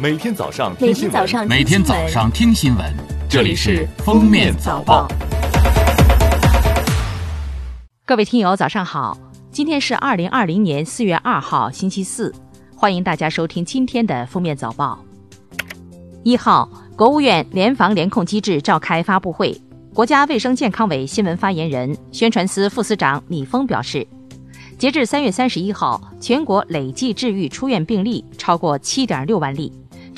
每天早上听新闻，每天早上听新闻，这里是《封面早报》。各位听友，早上好！今天是二零二零年四月二号，星期四，欢迎大家收听今天的《封面早报》。一号，国务院联防联控机制召开发布会，国家卫生健康委新闻发言人、宣传司副司长李峰表示。截至三月三十一号，全国累计治愈出院病例超过七点六万例，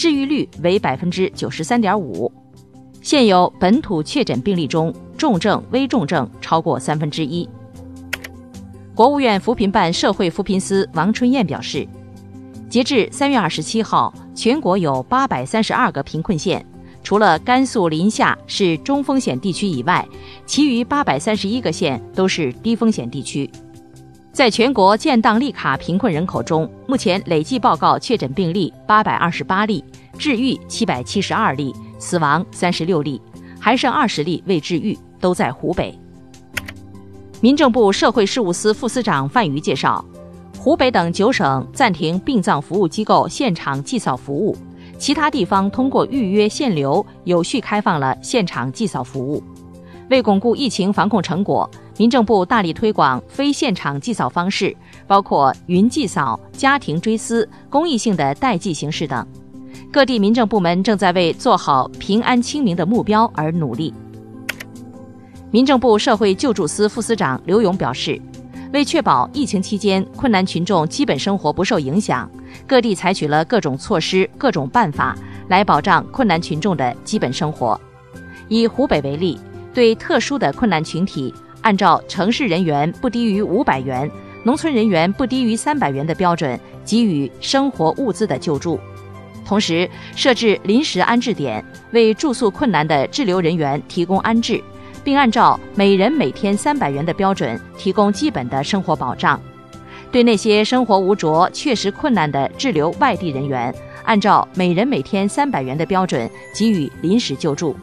治愈率为百分之九十三点五。现有本土确诊病例中，重症、危重症超过三分之一。国务院扶贫办社会扶贫司王春燕表示，截至三月二十七号，全国有八百三十二个贫困县，除了甘肃临夏是中风险地区以外，其余八百三十一个县都是低风险地区。在全国建档立卡贫困人口中，目前累计报告确诊病例八百二十八例，治愈七百七十二例，死亡三十六例，还剩二十例未治愈，都在湖北。民政部社会事务司副司长范瑜介绍，湖北等九省暂停殡葬服务机构现场祭扫服务，其他地方通过预约限流有序开放了现场祭扫服务。为巩固疫情防控成果。民政部大力推广非现场祭扫方式，包括云祭扫、家庭追思、公益性的代祭形式等。各地民政部门正在为做好平安清明的目标而努力。民政部社会救助司副司长刘勇表示，为确保疫情期间困难群众基本生活不受影响，各地采取了各种措施、各种办法来保障困难群众的基本生活。以湖北为例，对特殊的困难群体。按照城市人员不低于五百元、农村人员不低于三百元的标准给予生活物资的救助，同时设置临时安置点，为住宿困难的滞留人员提供安置，并按照每人每天三百元的标准提供基本的生活保障。对那些生活无着、确实困难的滞留外地人员，按照每人每天三百元的标准给予临时救助。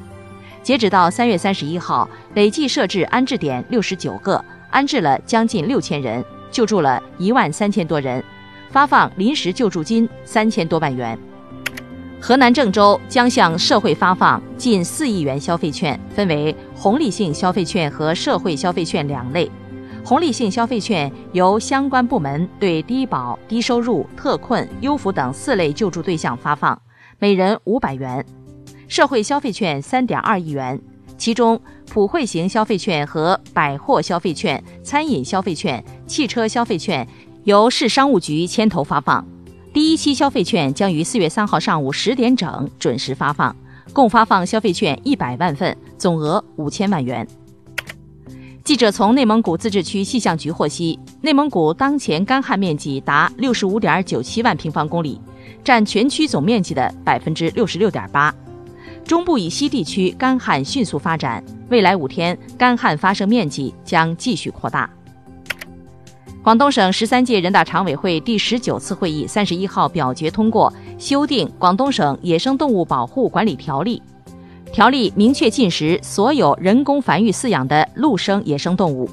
截止到三月三十一号，累计设置安置点六十九个，安置了将近六千人，救助了一万三千多人，发放临时救助金三千多万元。河南郑州将向社会发放近四亿元消费券，分为红利性消费券和社会消费券两类。红利性消费券由相关部门对低保、低收入、特困、优抚等四类救助对象发放，每人五百元。社会消费券三点二亿元，其中普惠型消费券和百货消费券、餐饮消费券、汽车消费券由市商务局牵头发放。第一期消费券将于四月三号上午十点整准时发放，共发放消费券一百万份，总额五千万元。记者从内蒙古自治区气象局获悉，内蒙古当前干旱面积达六十五点九七万平方公里，占全区总面积的百分之六十六点八。中部以西地区干旱迅速发展，未来五天干旱发生面积将继续扩大。广东省十三届人大常委会第十九次会议三十一号表决通过修订《广东省野生动物保护管理条例》，条例明确禁食所有人工繁育饲养的陆生野生动物，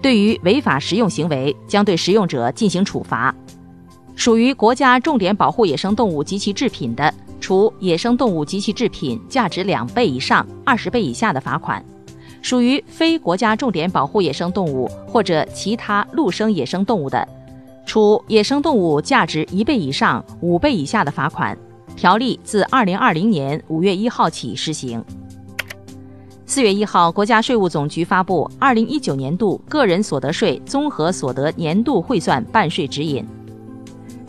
对于违法食用行为将对食用者进行处罚。属于国家重点保护野生动物及其制品的。处野生动物及其制品价值两倍以上二十倍以下的罚款，属于非国家重点保护野生动物或者其他陆生野生动物的，处野生动物价值一倍以上五倍以下的罚款。条例自二零二零年五月一号起施行。四月一号，国家税务总局发布二零一九年度个人所得税综合所得年度汇算办税指引。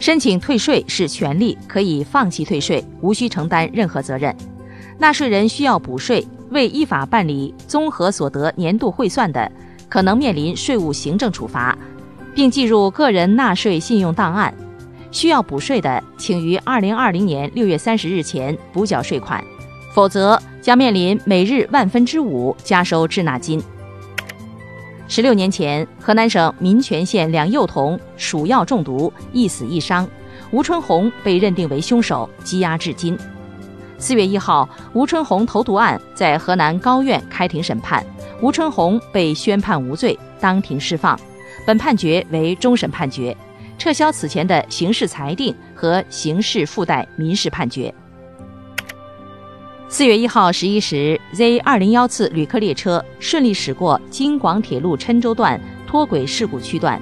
申请退税是权利，可以放弃退税，无需承担任何责任。纳税人需要补税，未依法办理综合所得年度汇算的，可能面临税务行政处罚，并记入个人纳税信用档案。需要补税的，请于二零二零年六月三十日前补缴税款，否则将面临每日万分之五加收滞纳金。十六年前，河南省民权县两幼童鼠药中毒，一死一伤，吴春红被认定为凶手，羁押至今。四月一号，吴春红投毒案在河南高院开庭审判，吴春红被宣判无罪，当庭释放。本判决为终审判决，撤销此前的刑事裁定和刑事附带民事判决。四月一号十一时，Z 二零幺次旅客列车顺利驶过京广铁路郴州段脱轨事故区段。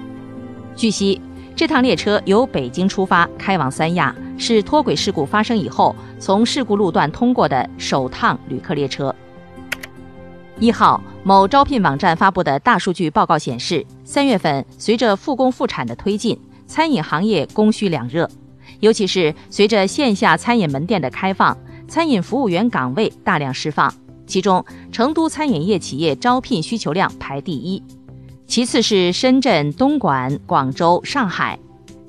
据悉，这趟列车由北京出发，开往三亚，是脱轨事故发生以后从事故路段通过的首趟旅客列车。一号，某招聘网站发布的大数据报告显示，三月份随着复工复产的推进，餐饮行业供需两热，尤其是随着线下餐饮门店的开放，餐饮服务员岗位大量释放。其中，成都餐饮业企业招聘需求量排第一，其次是深圳、东莞、广州、上海。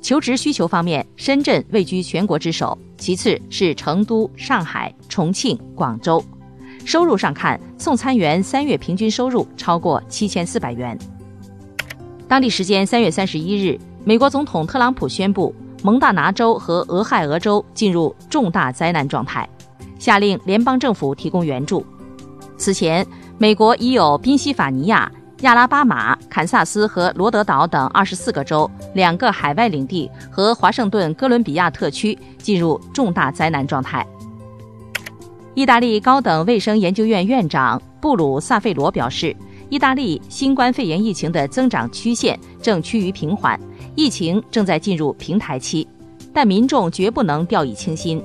求职需求方面，深圳位居全国之首，其次是成都、上海、重庆、广州。收入上看，送餐员三月平均收入超过七千四百元。当地时间三月三十一日，美国总统特朗普宣布蒙大拿州和俄亥俄州进入重大灾难状态，下令联邦政府提供援助。此前，美国已有宾夕法尼亚、亚拉巴马、堪萨斯和罗德岛等二十四个州、两个海外领地和华盛顿哥伦比亚特区进入重大灾难状态。意大利高等卫生研究院院长布鲁萨费罗表示，意大利新冠肺炎疫情的增长曲线正趋于平缓，疫情正在进入平台期，但民众绝不能掉以轻心。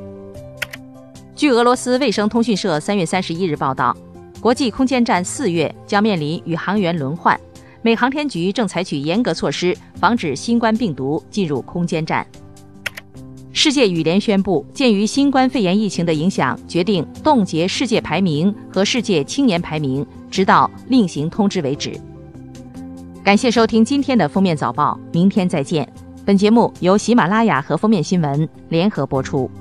据俄罗斯卫生通讯社三月三十一日报道，国际空间站四月将面临宇航员轮换，美航天局正采取严格措施，防止新冠病毒进入空间站。世界羽联宣布，鉴于新冠肺炎疫情的影响，决定冻结世界排名和世界青年排名，直到另行通知为止。感谢收听今天的封面早报，明天再见。本节目由喜马拉雅和封面新闻联合播出。